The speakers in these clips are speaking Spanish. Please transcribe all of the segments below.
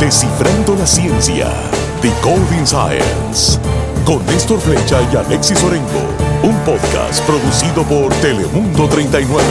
Descifrando la ciencia. Decoding Science. Con Néstor Flecha y Alexis Orengo. Un podcast producido por Telemundo 39.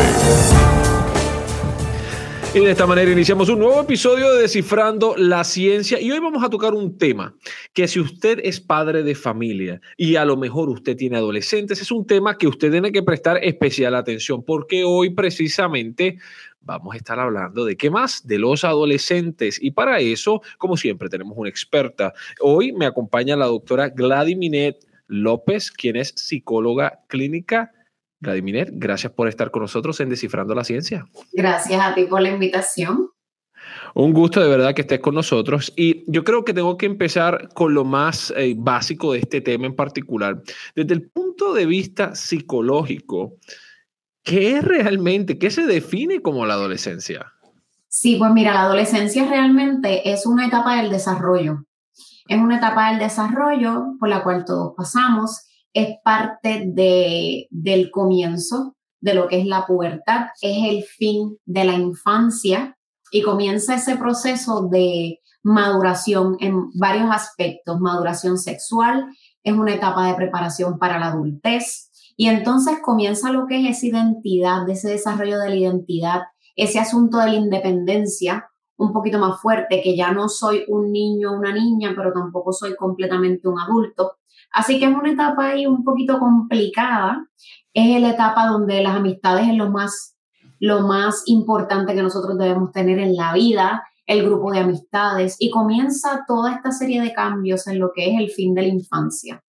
Y de esta manera iniciamos un nuevo episodio de Descifrando la Ciencia y hoy vamos a tocar un tema que si usted es padre de familia y a lo mejor usted tiene adolescentes, es un tema que usted tiene que prestar especial atención porque hoy precisamente vamos a estar hablando de qué más, de los adolescentes. Y para eso, como siempre, tenemos una experta. Hoy me acompaña la doctora Gladiminet López, quien es psicóloga clínica. Gladiminet, gracias por estar con nosotros en Descifrando la Ciencia. Gracias a ti por la invitación. Un gusto de verdad que estés con nosotros. Y yo creo que tengo que empezar con lo más eh, básico de este tema en particular. Desde el punto de vista psicológico, ¿Qué es realmente, qué se define como la adolescencia? Sí, pues mira, la adolescencia realmente es una etapa del desarrollo. Es una etapa del desarrollo por la cual todos pasamos. Es parte de, del comienzo de lo que es la pubertad. Es el fin de la infancia y comienza ese proceso de maduración en varios aspectos. Maduración sexual es una etapa de preparación para la adultez y entonces comienza lo que es esa identidad, ese desarrollo de la identidad, ese asunto de la independencia un poquito más fuerte, que ya no soy un niño o una niña, pero tampoco soy completamente un adulto. Así que es una etapa ahí un poquito complicada. Es la etapa donde las amistades es lo más, lo más importante que nosotros debemos tener en la vida, el grupo de amistades, y comienza toda esta serie de cambios en lo que es el fin de la infancia.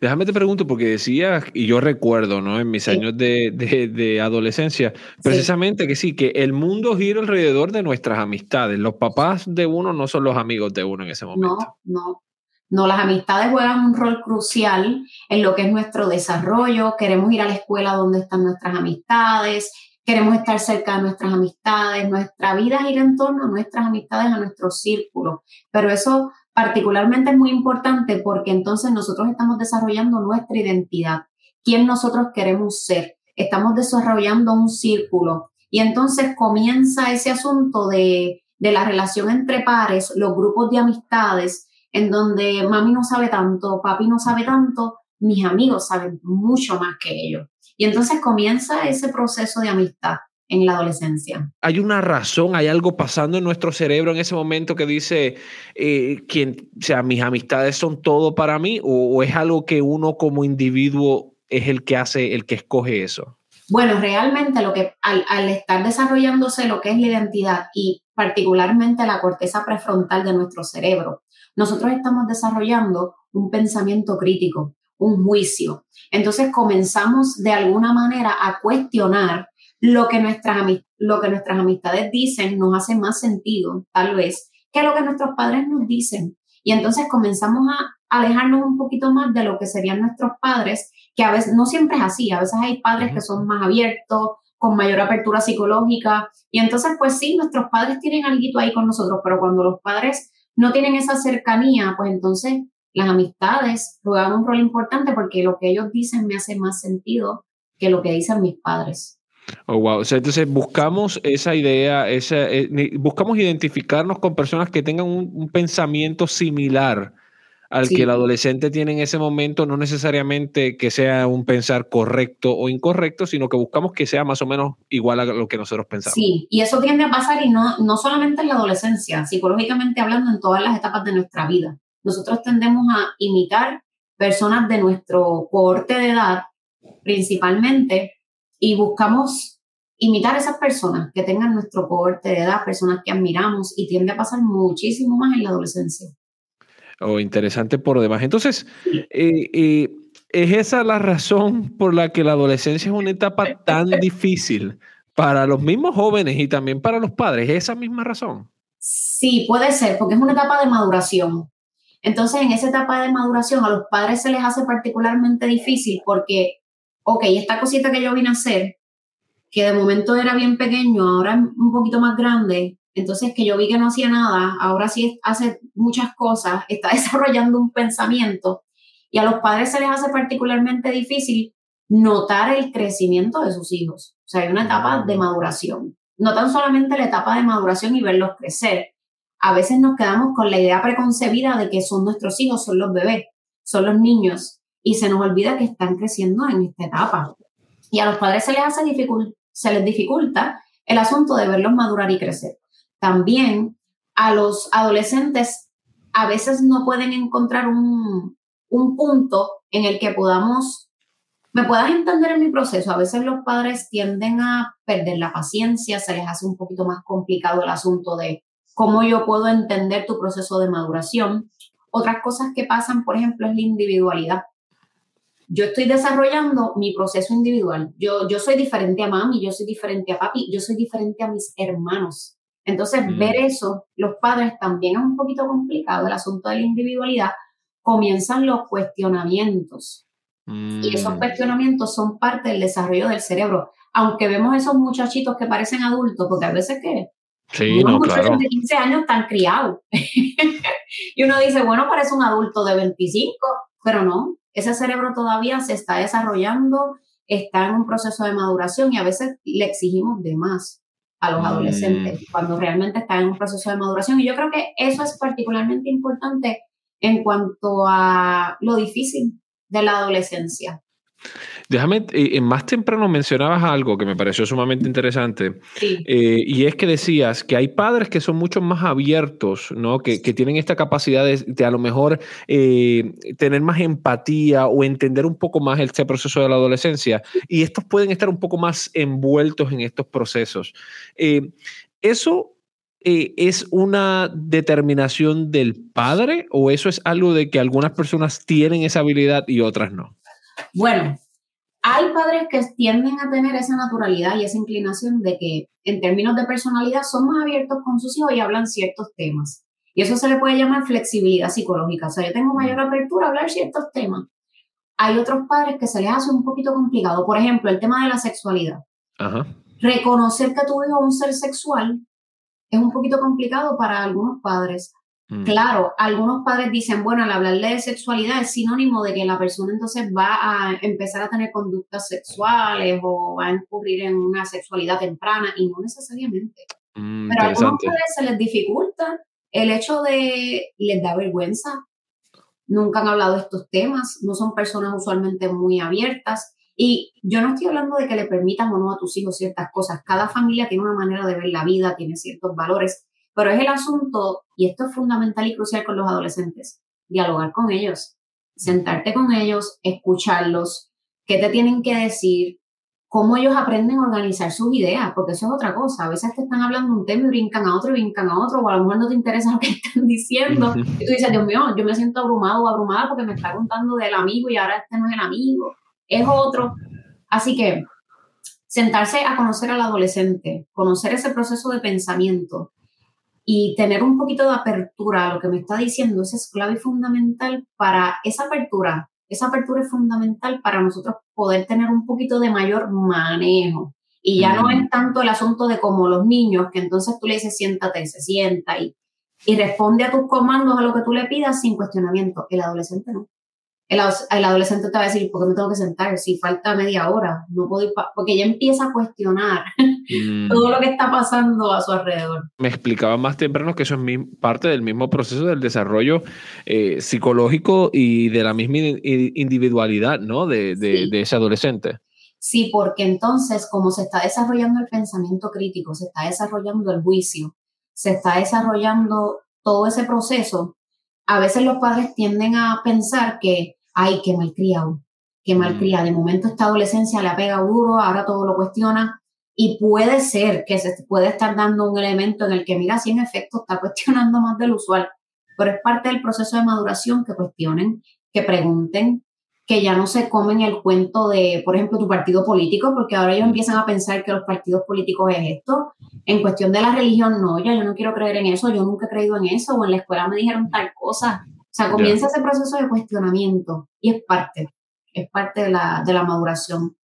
Déjame te pregunto, porque decías, y yo recuerdo, ¿no? En mis años de, de, adolescencia, precisamente que sí, que el mundo gira alrededor de nuestras amistades. Los papás de uno no son los amigos de uno en ese momento. No, no. No, las amistades juegan un rol crucial en lo que es nuestro desarrollo. Queremos ir a la escuela donde están nuestras amistades, queremos estar cerca de nuestras amistades, nuestra vida gira en torno a nuestras amistades, a nuestro círculo. Pero eso particularmente es muy importante porque entonces nosotros estamos desarrollando nuestra identidad, quién nosotros queremos ser, estamos desarrollando un círculo. Y entonces comienza ese asunto de, de la relación entre pares, los grupos de amistades, en donde mami no sabe tanto, papi no sabe tanto, mis amigos saben mucho más que ellos. Y entonces comienza ese proceso de amistad en la adolescencia. Hay una razón, hay algo pasando en nuestro cerebro en ese momento que dice, eh, quien, o sea, mis amistades son todo para mí, o, es algo que uno como individuo es el que hace, el que escoge eso. Bueno, realmente lo que al, al estar desarrollándose lo que es la identidad y particularmente la corteza prefrontal de nuestro cerebro, nosotros estamos desarrollando un pensamiento crítico, un juicio. Entonces comenzamos de alguna manera a cuestionar lo que nuestras, lo que nuestras amistades dicen nos hace más sentido, tal vez, que lo que nuestros padres nos dicen. Y entonces comenzamos a alejarnos un poquito más de lo que serían nuestros padres, que a veces no siempre es así, a veces hay padres que son más abiertos, con mayor apertura psicológica, y entonces pues sí, nuestros padres tienen algo ahí con nosotros, pero cuando los padres no tienen esa cercanía, pues entonces las amistades juegan un rol importante porque lo que ellos dicen me hace más sentido que lo que dicen mis padres. Oh, wow. O sea, entonces buscamos esa idea, esa, eh, buscamos identificarnos con personas que tengan un, pensamiento similar al que el adolescente tiene en ese momento, no necesariamente que sea un pensar correcto o incorrecto, sino que buscamos que sea más o menos igual a lo que nosotros pensamos. Sí, y eso tiende a pasar y no, no solamente en la adolescencia, psicológicamente hablando en todas las etapas de nuestra vida. Nosotros tendemos a imitar personas de nuestro cohorte de edad, principalmente, y buscamos imitar a esas personas que tengan nuestro cohorte de edad, personas que admiramos y tiende a pasar muchísimo más en la adolescencia. Oh, interesante por demás. Entonces, eh, eh, ¿es esa la razón por la que la adolescencia es una etapa tan difícil para los mismos jóvenes y también para los padres? ¿Es esa misma razón? Sí, puede ser, porque es una etapa de maduración. Entonces, en esa etapa de maduración a los padres se les hace particularmente difícil porque ok, esta cosita que yo vine a hacer, que de momento era bien pequeño, ahora es un poquito más grande, entonces que yo vi que no hacía nada, ahora sí hace muchas cosas, está desarrollando un pensamiento y a los padres se les hace particularmente difícil notar el crecimiento de sus hijos. O sea, hay una etapa de maduración. No tan solamente la etapa de maduración y verlos crecer, a veces nos quedamos con la idea preconcebida de que son nuestros hijos, son los bebés, son los niños, y se nos olvida que están creciendo en esta etapa. Y a los padres se les hace se les dificulta el asunto de verlos madurar y crecer. También a los adolescentes a veces no pueden encontrar un, un punto en el que podamos, me puedas entender en mi proceso. A veces los padres tienden a perder la paciencia, se les hace un poquito más complicado el asunto de cómo yo puedo entender tu proceso de maduración. Otras cosas que pasan, por ejemplo, es la individualidad. Yo estoy desarrollando mi proceso individual. Yo, yo soy diferente a mami, yo soy diferente a papi, yo soy diferente a mis hermanos. Entonces, mm. ver eso, los padres también es un poquito complicado, el asunto de la individualidad. Comienzan los cuestionamientos. Y esos mm. cuestionamientos son parte del desarrollo del cerebro. Aunque vemos esos muchachitos que parecen adultos, porque a veces que Sí, no, claro. de 15 años están criados. y uno dice, bueno, parece un adulto de 25, pero no, ese cerebro todavía se está desarrollando, está en un proceso de maduración y a veces le exigimos de más a los adolescentes mm. cuando realmente están en un proceso de maduración. Y yo creo que eso es particularmente importante en cuanto a lo difícil de la adolescencia. Déjame, eh, más temprano mencionabas algo que me pareció sumamente interesante, eh, y es que decías que hay padres que son mucho más abiertos, ¿no? que, tienen esta capacidad de, a lo mejor eh, tener más empatía o entender un poco más este proceso de la adolescencia, y estos pueden estar un poco más envueltos en estos procesos. ¿Eso es una determinación del padre o eso es algo de que algunas personas tienen esa habilidad y otras no? Bueno, hay padres que tienden a tener esa naturalidad y esa inclinación de que en términos de personalidad son más abiertos con sus hijos y hablan ciertos temas. Y eso se le puede llamar flexibilidad psicológica. O sea, yo tengo mayor apertura a hablar ciertos temas. Hay otros padres que se les hace un poquito complicado. Por ejemplo, el tema de la sexualidad. Reconocer que tu hijo es un ser sexual es un poquito complicado para algunos padres. Mm. Claro, algunos padres dicen, bueno, al hablarle de sexualidad es sinónimo de que la persona entonces va a empezar a tener conductas sexuales o va a incurrir en una sexualidad temprana y no necesariamente. Mm, Pero a algunos padres se les dificulta el hecho de, les da vergüenza, nunca han hablado de estos temas, no son personas usualmente muy abiertas. Y yo no estoy hablando de que le permitas o no a tus hijos ciertas cosas. Cada familia tiene una manera de ver la vida, tiene ciertos valores pero es el asunto, y esto es fundamental y crucial con los adolescentes, dialogar con ellos, sentarte con ellos, escucharlos, qué te tienen que decir, cómo ellos aprenden a organizar sus ideas, porque eso es otra cosa. A veces te están hablando un tema y brincan a otro y brincan a otro, o a lo mejor no te interesa lo que están diciendo. Y tú dices, Dios mío, yo me siento abrumado o abrumada porque me está contando del amigo y ahora este no es el amigo, es otro. Así que sentarse a conocer al adolescente, conocer ese proceso de pensamiento, y tener un poquito de apertura a lo que me está diciendo, es clave y fundamental para esa apertura. Esa apertura es fundamental para nosotros poder tener un poquito de mayor manejo. Y ya no es tanto el asunto de como los niños, que entonces tú le dices siéntate, se sienta y, y responde a tus comandos, a lo que tú le pidas sin cuestionamiento. El adolescente no el, adolescente te va a decir, ¿por qué me tengo que sentar? Si falta media hora, no puedo ir porque ya empieza a cuestionar mm. todo lo que está pasando a su alrededor. Me explicaba más temprano que eso es parte del mismo proceso del desarrollo eh, psicológico y de la misma individualidad, ¿no? De, de ese adolescente. Sí, porque entonces, como se está desarrollando el pensamiento crítico, se está desarrollando el juicio, se está desarrollando todo ese proceso, a veces los padres tienden a pensar que, ay, qué malcriado, qué malcriado. Mm. De momento esta adolescencia le ha pegado duro, ahora todo lo cuestiona. Y puede ser que se puede estar dando un elemento en el que, mira, si en efecto está cuestionando más del usual, pero es parte del proceso de maduración que cuestionen, que pregunten, que ya no se comen el cuento de, por ejemplo, tu partido político, porque ahora ellos empiezan a pensar que los partidos políticos es esto. En cuestión de la religión, no, ya yo no quiero creer en eso, yo nunca he creído en eso, o en la escuela me dijeron tal cosa. O sea, comienza ese proceso de cuestionamiento y es parte, es parte de la, de la maduración.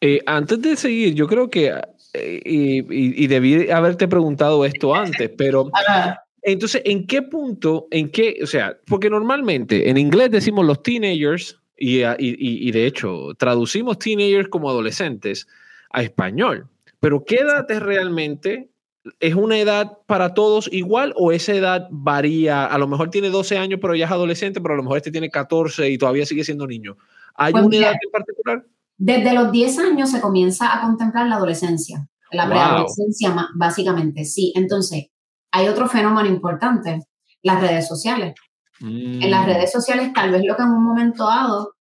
Eh, antes de seguir, yo creo que, eh, y, y, debí haberte preguntado esto antes, pero entonces, ¿en qué punto, en qué, o sea, porque normalmente en inglés decimos los teenagers, Ah, y, de hecho, traducimos teenagers como adolescentes a español. Pero ¿qué edad es realmente ¿Es una edad para todos igual o esa edad varía? A lo mejor tiene 12 años, pero ya es adolescente, pero a lo mejor este tiene 14 y todavía sigue siendo niño. ¿Hay pues una edad en particular? Desde los 10 años se comienza a contemplar la adolescencia, la preadolescencia básicamente, sí. Entonces, hay otro fenómeno importante, las redes sociales. En las mm. redes sociales tal vez lo que en un momento dado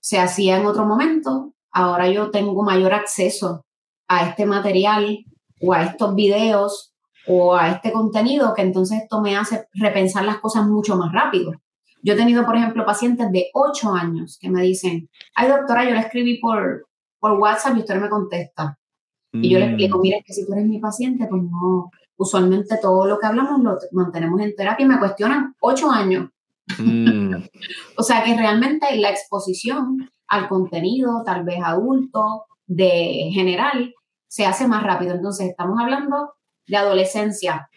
se hacía en otro momento, ahora yo tengo mayor acceso a este material o a estos videos o a este contenido que entonces esto me hace repensar las cosas mucho más rápido. Yo he tenido, por ejemplo, pacientes de 8 años que me dicen, ay doctora, yo le escribí por, por WhatsApp y usted me contesta. Y yo le explico, mm. mire, que si tú eres mi paciente, pues no, usualmente todo lo que hablamos lo mantenemos en terapia y me cuestionan 8 años. Mm. o sea que realmente la exposición al contenido, tal vez adulto, de general, se hace más rápido. Entonces, estamos hablando de adolescencia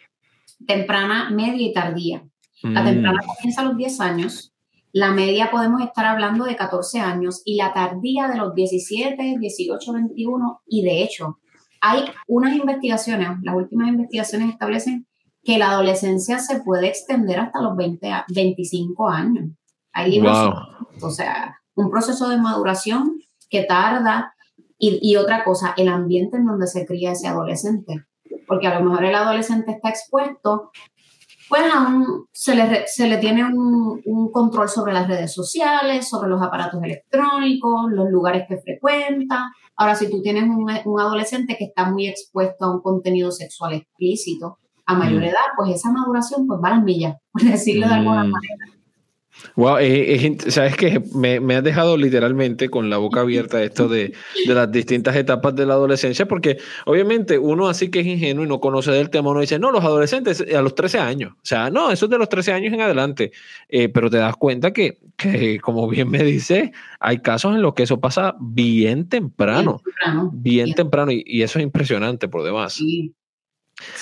temprana, media y tardía. La mm. temprana comienza a los 10 años, la media podemos estar hablando de 14 años y la tardía de los 17, 18, 21 y de hecho hay unas investigaciones, las últimas investigaciones establecen que la adolescencia se puede extender hasta los 20 25 años. Hay o sea, un proceso de maduración que tarda y, y, otra cosa, el ambiente en donde se cría ese adolescente. Porque a lo mejor el adolescente está expuesto, pues aún se le, se le tiene un, un, control sobre las redes sociales, sobre los aparatos electrónicos, los lugares que frecuenta. Ahora, si tú tienes un, un adolescente que está muy expuesto a un contenido sexual explícito a mayor mm. edad, pues esa maduración pues va a las millas, por decirlo de alguna mm. manera. Wow, sabes que me, me, has dejado literalmente con la boca abierta esto de, de, las distintas etapas de la adolescencia, porque obviamente uno así que es ingenuo y no conoce del tema, uno dice, no, los adolescentes a los 13 años, o sea, no, eso es de los 13 años en adelante, eh, pero te das cuenta que, que, como bien me dice, hay casos en los que eso pasa bien temprano, bien temprano, y, eso es impresionante por demás.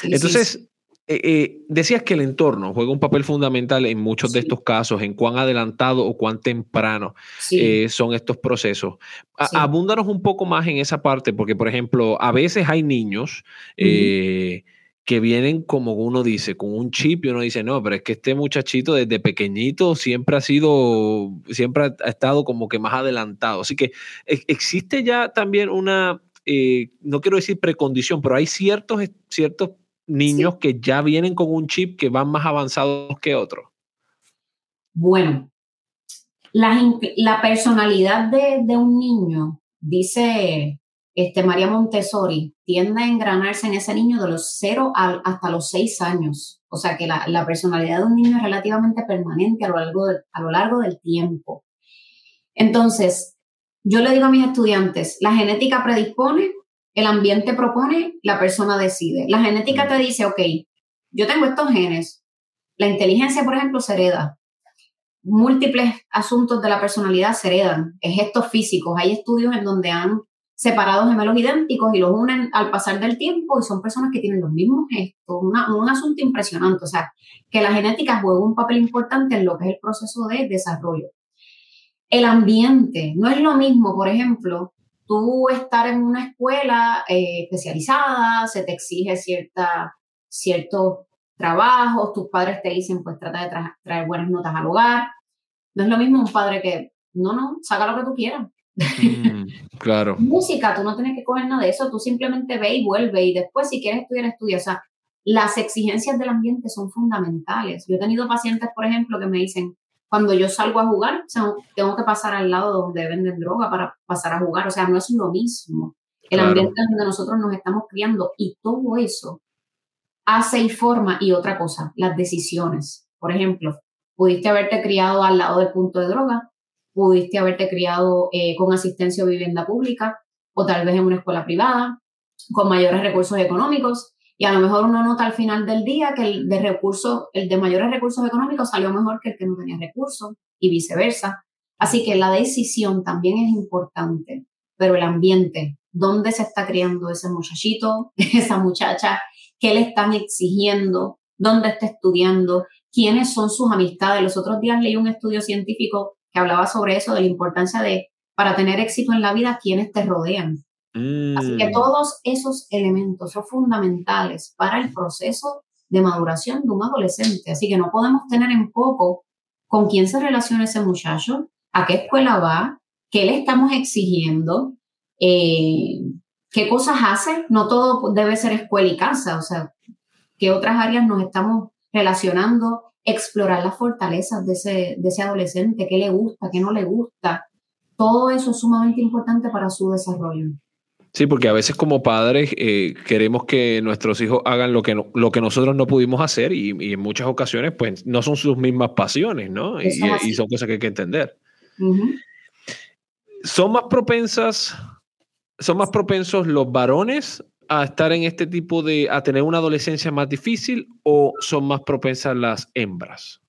Entonces, eh, eh, decías que el entorno juega un papel fundamental en muchos de estos casos, en cuán adelantado o cuán temprano eh, son estos procesos. Abúndanos un poco más en esa parte, porque, por ejemplo, a veces hay niños que vienen, como uno dice, con un chip y uno dice, no, pero es que este muchachito desde pequeñito siempre ha sido, siempre ha estado como que más adelantado. Así que existe ya también una, no quiero decir precondición, pero hay ciertos, ciertos niños que ya vienen con un chip que van más avanzados que otros? Bueno, la, personalidad de, un niño, dice este, María Montessori, tiende a engranarse en ese niño de los 0 hasta los 6 años. O sea que la, personalidad de un niño es relativamente permanente a lo, largo a lo largo del tiempo. Entonces, yo le digo a mis estudiantes, la genética predispone, el ambiente propone, la persona decide. La genética te dice, ok, yo tengo estos genes. La inteligencia, por ejemplo, se hereda. Múltiples asuntos de la personalidad se heredan. Gestos físicos. Hay estudios en donde han separado gemelos idénticos y los unen al pasar del tiempo y son personas que tienen los mismos gestos. un asunto impresionante. O sea, que la genética juega un papel importante en lo que es el proceso de desarrollo. El ambiente. No es lo mismo, por ejemplo, tú estar en una escuela eh, especializada, se te exige cierta, ciertos trabajos, tus padres te dicen, pues trata de traer buenas notas al hogar. No es lo mismo un padre que, no, no, saca lo que tú quieras. Mm, claro. Música, tú no tienes que coger nada de eso, tú simplemente ve y vuelve y después si quieres estudiar, estudia. O sea, las exigencias del ambiente son fundamentales. Yo he tenido pacientes, por ejemplo, que me dicen, cuando yo salgo a jugar, tengo que pasar al lado donde venden droga para pasar a jugar. O sea, no es lo mismo. El ambiente donde nosotros nos estamos criando y todo eso hace y forma. Y otra cosa, las decisiones. Por ejemplo, pudiste haberte criado al lado del punto de droga, pudiste haberte criado eh, con asistencia o vivienda pública, o tal vez en una escuela privada, con mayores recursos económicos. Y a lo mejor uno nota al final del día que el de recursos, el de mayores recursos económicos salió mejor que el que no tenía recursos y viceversa. Así que la decisión también es importante, pero el ambiente, dónde se está criando ese muchachito, esa muchacha, qué le están exigiendo, dónde está estudiando, quiénes son sus amistades. Los otros días leí un estudio científico que hablaba sobre eso, de la importancia de, para tener éxito en la vida, quiénes te rodean. Así que mm. todos esos elementos son fundamentales para el proceso de maduración de un adolescente. Así que no podemos tener en poco con quién se relaciona ese muchacho, a qué escuela va, qué le estamos exigiendo, eh, qué cosas hace. No todo debe ser escuela y casa, o sea, qué otras áreas nos estamos relacionando, explorar las fortalezas de ese, de ese adolescente, qué le gusta, qué no le gusta. Todo eso es sumamente importante para su desarrollo. Sí, porque a veces como padres eh, queremos que nuestros hijos hagan lo que, lo que nosotros no pudimos hacer y, en muchas ocasiones pues no son sus mismas pasiones, ¿no? Y, son cosas que hay que entender. ¿Son más propensas, son más propensos los varones a estar en este tipo de, a tener una adolescencia más difícil o son más propensas las hembras?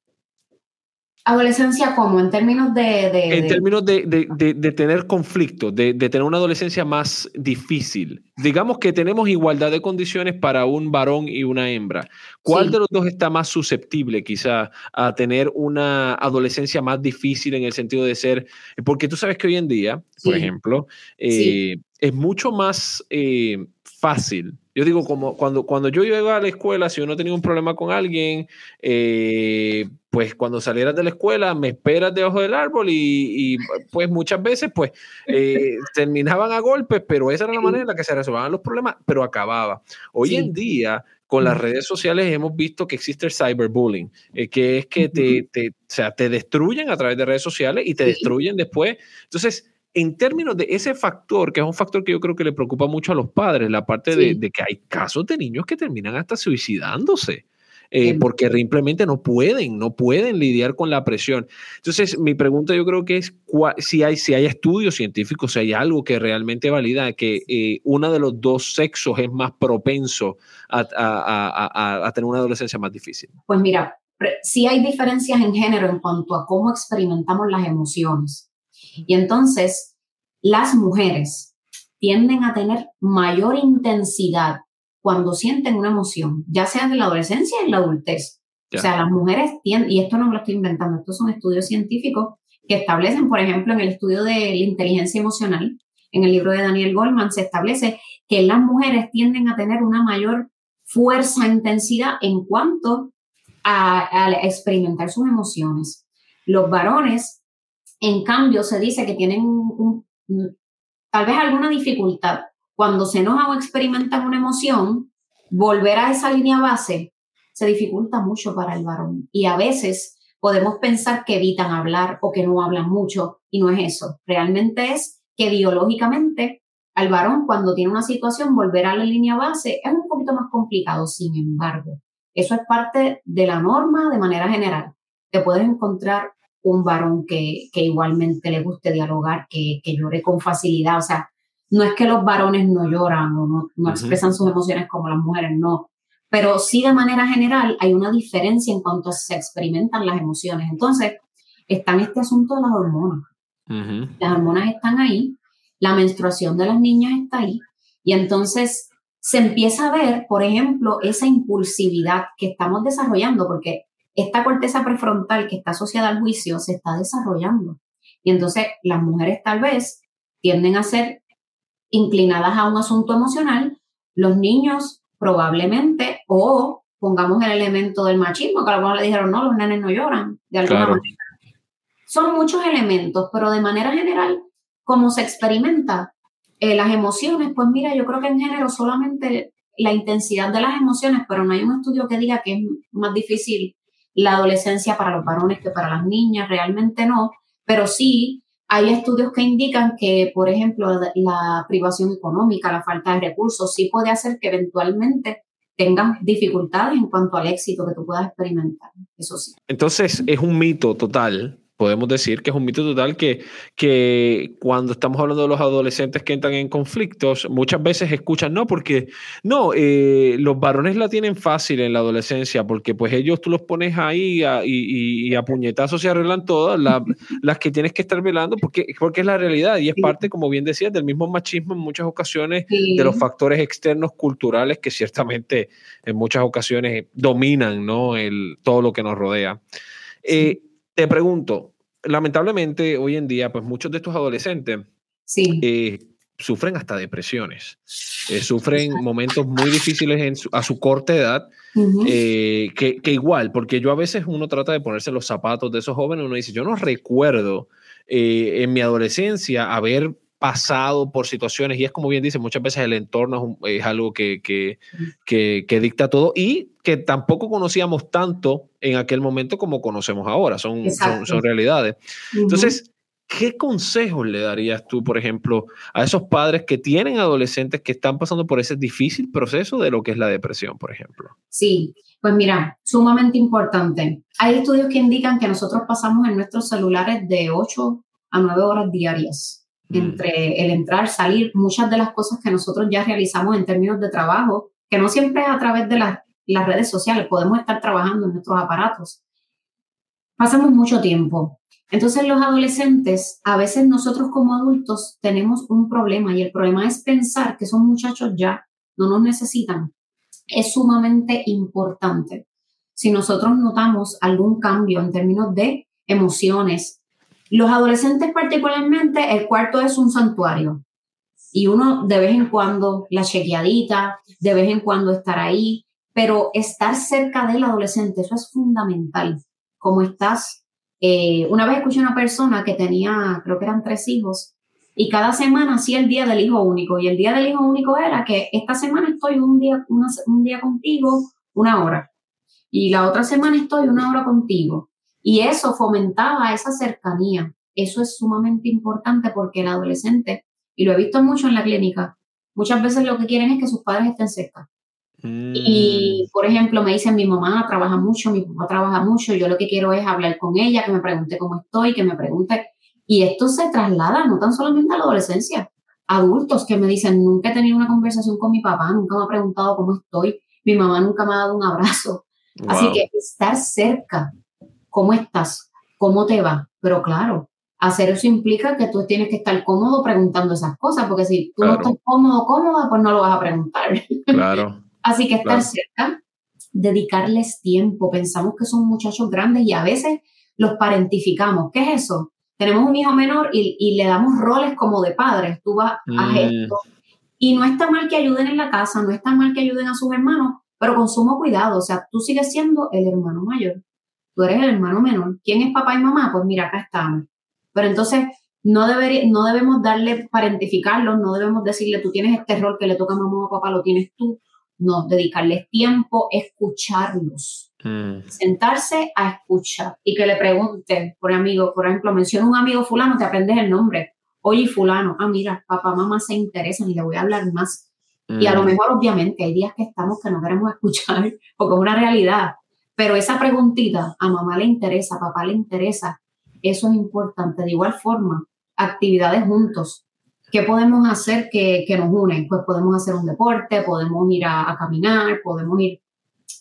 Adolescencia como en términos de... en términos de, de, tener conflicto, de, tener una adolescencia más difícil. Digamos que tenemos igualdad de condiciones para un varón y una hembra. ¿Cuál de los dos está más susceptible quizá a tener una adolescencia más difícil en el sentido de ser... Porque tú sabes que hoy en día, por ejemplo, eh, es mucho más eh, fácil yo digo, como cuando, cuando yo iba a la escuela, si uno tenía un problema con alguien, eh, pues cuando salieras de la escuela me esperas debajo del árbol y, pues muchas veces pues eh, terminaban a golpes, pero esa era la manera en la que se resolvían los problemas, pero acababa. Hoy en día, con las redes sociales hemos visto que existe el cyberbullying, eh, que es que te, te, o sea, te destruyen a través de redes sociales y te destruyen después. Entonces, en términos de ese factor, que es un factor que yo creo que le preocupa mucho a los padres, la parte de, que hay casos de niños que terminan hasta suicidándose. Eh, porque simplemente no pueden, no pueden lidiar con la presión. Entonces, mi pregunta yo creo que es si hay, si hay estudios científicos, si hay algo que realmente valida que eh, uno de los dos sexos es más propenso a, a, tener una adolescencia más difícil. Pues mira, sí hay diferencias en género en cuanto a cómo experimentamos las emociones. Y entonces las mujeres tienden a tener mayor intensidad cuando sienten una emoción, ya sea en la adolescencia o en la adultez. O sea, las mujeres tienden, y esto no me lo estoy inventando, estos son estudios científicos que establecen, por ejemplo, en el estudio de la inteligencia emocional, en el libro de Daniel Goldman, se establece que las mujeres tienden a tener una mayor fuerza, e intensidad en cuanto a, a experimentar sus emociones. Los varones en cambio, se dice que tienen tal vez alguna dificultad cuando se enojan o experimentan una emoción, volver a esa línea base se dificulta mucho para el varón. Y a veces podemos pensar que evitan hablar o que no hablan mucho y no es eso. Realmente es que biológicamente al varón cuando tiene una situación volver a la línea base es un poquito más complicado. Sin embargo, eso es parte de la norma de manera general. Te puedes encontrar un varón que, que igualmente le guste dialogar, que, que, llore con facilidad. O sea, no es que los varones no lloran o no, no expresan sus emociones como las mujeres, no. Pero sí de manera general hay una diferencia en cuanto se experimentan las emociones. Entonces, está en este asunto de las hormonas. Las hormonas están ahí, la menstruación de las niñas está ahí, y entonces se empieza a ver, por ejemplo, esa impulsividad que estamos desarrollando, porque esta corteza prefrontal que está asociada al juicio se está desarrollando. Y entonces las mujeres tal vez tienden a ser inclinadas a un asunto emocional, los niños probablemente, o pongamos el elemento del machismo, que a lo le dijeron, no, los nenes no lloran, de alguna manera. Son muchos elementos, pero de manera general, como se experimenta eh, las emociones, pues mira, yo creo que en género solamente la intensidad de las emociones, pero no hay un estudio que diga que es más difícil la adolescencia para los varones que para las niñas, realmente no, pero sí hay estudios que indican que, por ejemplo, la privación económica, la falta de recursos, sí puede hacer que eventualmente tengan dificultades en cuanto al éxito que tú puedas experimentar. Eso sí. Entonces, es un mito total podemos decir que es un mito total que, que cuando estamos hablando de los adolescentes que entran en conflictos, muchas veces escuchan, no, porque no, eh, los varones la tienen fácil en la adolescencia, porque pues ellos tú los pones ahí y, a puñetazos se arreglan todas, las que tienes que estar velando, porque, porque es la realidad y es parte, como bien decías, del mismo machismo en muchas ocasiones, de los factores externos culturales que ciertamente en muchas ocasiones dominan ¿no? El, todo lo que nos rodea. Eh, te pregunto, lamentablemente hoy en día, pues muchos de estos adolescentes sí. Eh, sufren hasta depresiones, eh, sufren momentos muy difíciles a su corta edad, eh, que, que, igual, porque yo a veces uno trata de ponerse los zapatos de esos jóvenes, uno dice, yo no recuerdo en mi adolescencia haber pasado por situaciones y es como bien dice, muchas veces el entorno es, algo que, que, que, dicta todo y que tampoco conocíamos tanto en aquel momento como conocemos ahora, son, son, realidades. Entonces, ¿qué consejos le darías tú, por ejemplo, a esos padres que tienen adolescentes que están pasando por ese difícil proceso de lo que es la depresión, por ejemplo? Sí, pues mira, sumamente importante. Hay estudios que indican que nosotros pasamos en nuestros celulares de 8 a 9 horas diarias. Entre el entrar, salir, muchas de las cosas que nosotros ya realizamos en términos de trabajo, que no siempre es a través de las, las redes sociales, podemos estar trabajando en nuestros aparatos. Pasamos mucho tiempo. Entonces los adolescentes, a veces nosotros como adultos tenemos un problema y el problema es pensar que son muchachos ya, no nos necesitan. Es sumamente importante. Si nosotros notamos algún cambio en términos de emociones, los adolescentes particularmente, el cuarto es un santuario. Y uno de vez en cuando, la chequeadita, de vez en cuando estar ahí, pero estar cerca del adolescente, eso es fundamental. Como estás, eh, una vez escuché a una persona que tenía, creo que eran tres hijos, y cada semana hacía el día del hijo único. Y el día del hijo único era que esta semana estoy un día, un día contigo, una hora. Y la otra semana estoy una hora contigo. Y eso fomentaba esa cercanía. Eso es sumamente importante porque el adolescente, y lo he visto mucho en la clínica, muchas veces lo que quieren es que sus padres estén cerca. Y, mm. por ejemplo, me dicen, mi mamá trabaja mucho, mi papá trabaja mucho, yo lo que quiero es hablar con ella, que me pregunte cómo estoy, que me pregunte. Y esto se traslada no tan solamente a la adolescencia, adultos que me dicen, nunca he tenido una conversación con mi papá, nunca me ha preguntado cómo estoy, mi mamá nunca me ha dado un abrazo. Así que estar cerca ¿cómo estás? ¿Cómo te va? Pero claro, hacer eso implica que tú tienes que estar cómodo preguntando esas cosas, porque si tú no estás cómodo, cómoda, pues no lo vas a preguntar. Claro. Así que estar cerca, dedicarles tiempo. Pensamos que son muchachos grandes y a veces los parentificamos. ¿Qué es eso? Tenemos un hijo menor y, le damos roles como de padres. Tú vas a mm. esto. Y no está mal que ayuden en la casa, no está mal que ayuden a sus hermanos, pero con sumo cuidado. O sea, tú sigues siendo el hermano mayor tú eres el hermano menor. ¿Quién es papá y mamá? Pues mira, acá estamos. Pero entonces no, debería, no debemos darle, parentificarlo, no debemos decirle, tú tienes este rol que le toca a mamá o papá, lo tienes tú. No, dedicarles tiempo, escucharlos. Mm. Sentarse a escuchar y que le pregunte, por amigo, por ejemplo, menciona un amigo fulano, te aprendes el nombre. Oye, fulano, ah, mira, papá, mamá se interesan y le voy a hablar más. Y a lo mm. mejor, obviamente, hay días que estamos que no queremos escuchar, porque es una realidad. Pero esa preguntita a mamá le interesa, a papá le interesa, eso es importante. De igual forma, actividades juntos. ¿Qué podemos hacer que, nos unen? Pues podemos hacer un deporte, podemos ir a, caminar, podemos ir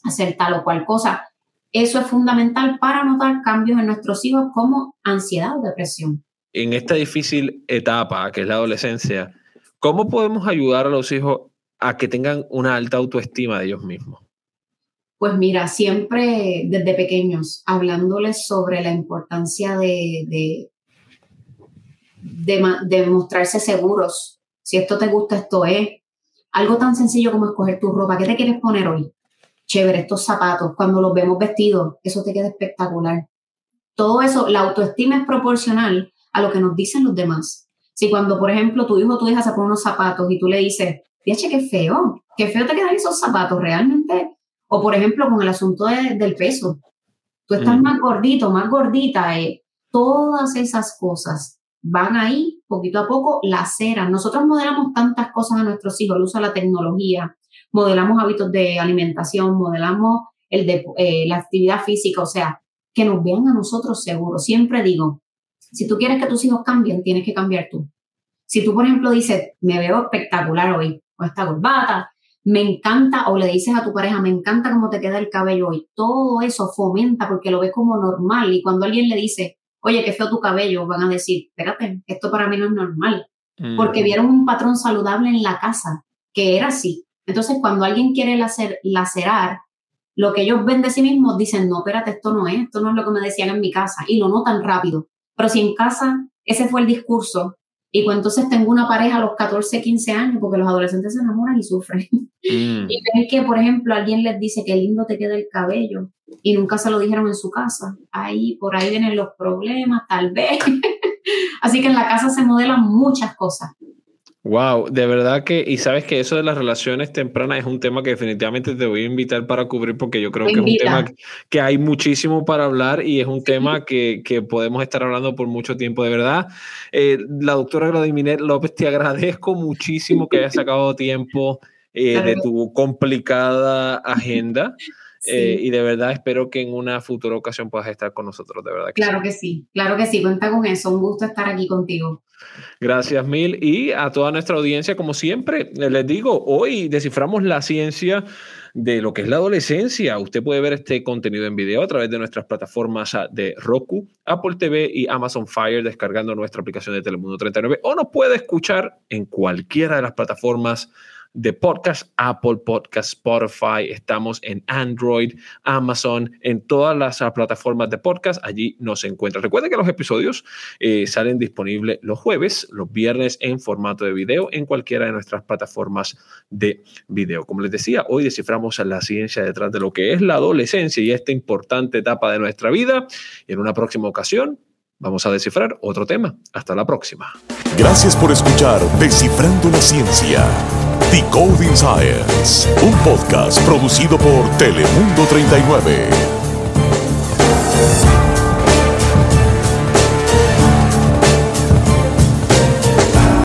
a hacer tal o cual cosa. Eso es fundamental para notar cambios en nuestros hijos como ansiedad o depresión. En esta difícil etapa que es la adolescencia, ¿cómo podemos ayudar a los hijos a que tengan una alta autoestima de ellos mismos? Pues mira, siempre desde pequeños, hablándoles sobre la importancia de, de, mostrarse seguros. Si esto te gusta, esto es. Algo tan sencillo como escoger tu ropa. ¿Qué te quieres poner hoy? Chévere, estos zapatos. Cuando los vemos vestidos, eso te queda espectacular. Todo eso, la autoestima es proporcional a lo que nos dicen los demás. Si cuando, por ejemplo, tu hijo, tu hija se pone unos zapatos y tú le dices, fíjate qué feo, qué feo te quedan esos zapatos, realmente o por ejemplo con el asunto del peso. Tú estás más gordito, más gordita. Eh, todas esas cosas van ahí poquito a poco laceran. Nosotros modelamos tantas cosas a nuestros hijos, el uso de la tecnología, modelamos hábitos de alimentación, modelamos el de, eh, la actividad física, o sea, que nos vean a nosotros seguros. Siempre digo, si tú quieres que tus hijos cambien, tienes que cambiar tú. Si tú, por ejemplo, dices, me veo espectacular hoy, con esta corbata, me encanta, o le dices a tu pareja, me encanta cómo te queda el cabello hoy. Todo eso fomenta porque lo ves como normal. Y cuando alguien le dice, oye, qué feo tu cabello, van a decir, espérate, esto para mí no es normal. Porque vieron un patrón saludable en la casa, que era así. Entonces, cuando alguien quiere lacer, lacerar, lo que ellos ven de sí mismos dicen, no, espérate, esto no es, esto no es lo que me decían en mi casa. Y lo notan rápido. Pero si en casa ese fue el discurso, Y pues entonces tengo una pareja a los 14, 15 años, porque los adolescentes se enamoran y sufren. Mm. Y ven que, por ejemplo, alguien les dice que lindo te queda el cabello y nunca se lo dijeron en su casa. Ahí, por ahí vienen los problemas, tal vez. Así que en la casa se modelan muchas cosas. Wow, de verdad que, y sabes que eso de las relaciones tempranas es un tema que definitivamente te voy a invitar para cubrir porque yo creo que es un tema que hay muchísimo para hablar y es un tema que, que, podemos estar hablando por mucho tiempo. De verdad, eh, la doctora Vladimir López, te agradezco muchísimo que hayas sacado tiempo eh, de tu complicada agenda. Eh, y de verdad espero que en una futura ocasión puedas estar con nosotros, de verdad. claro que sí, claro que sí, cuenta con eso, un gusto estar aquí contigo. Gracias mil y a toda nuestra audiencia, como siempre, les digo, hoy desciframos la ciencia de lo que es la adolescencia. Usted puede ver este contenido en video a través de nuestras plataformas de Roku, Apple TV y Amazon Fire descargando nuestra aplicación de Telemundo 39 o nos puede escuchar en cualquiera de las plataformas de podcast, Apple Podcast, Spotify, estamos en Android, Amazon, en todas las ah, plataformas de podcast, allí nos encuentra. Recuerden que los episodios eh, salen disponibles los jueves, los viernes en formato de video en cualquiera de nuestras plataformas de video. Como les decía, hoy desciframos la ciencia detrás de lo que es la adolescencia y esta importante etapa de nuestra vida. Y en una próxima ocasión vamos a descifrar otro tema. Hasta la próxima. Gracias por escuchar Descifrando la Ciencia. Decoding Science, un podcast producido por Telemundo 39.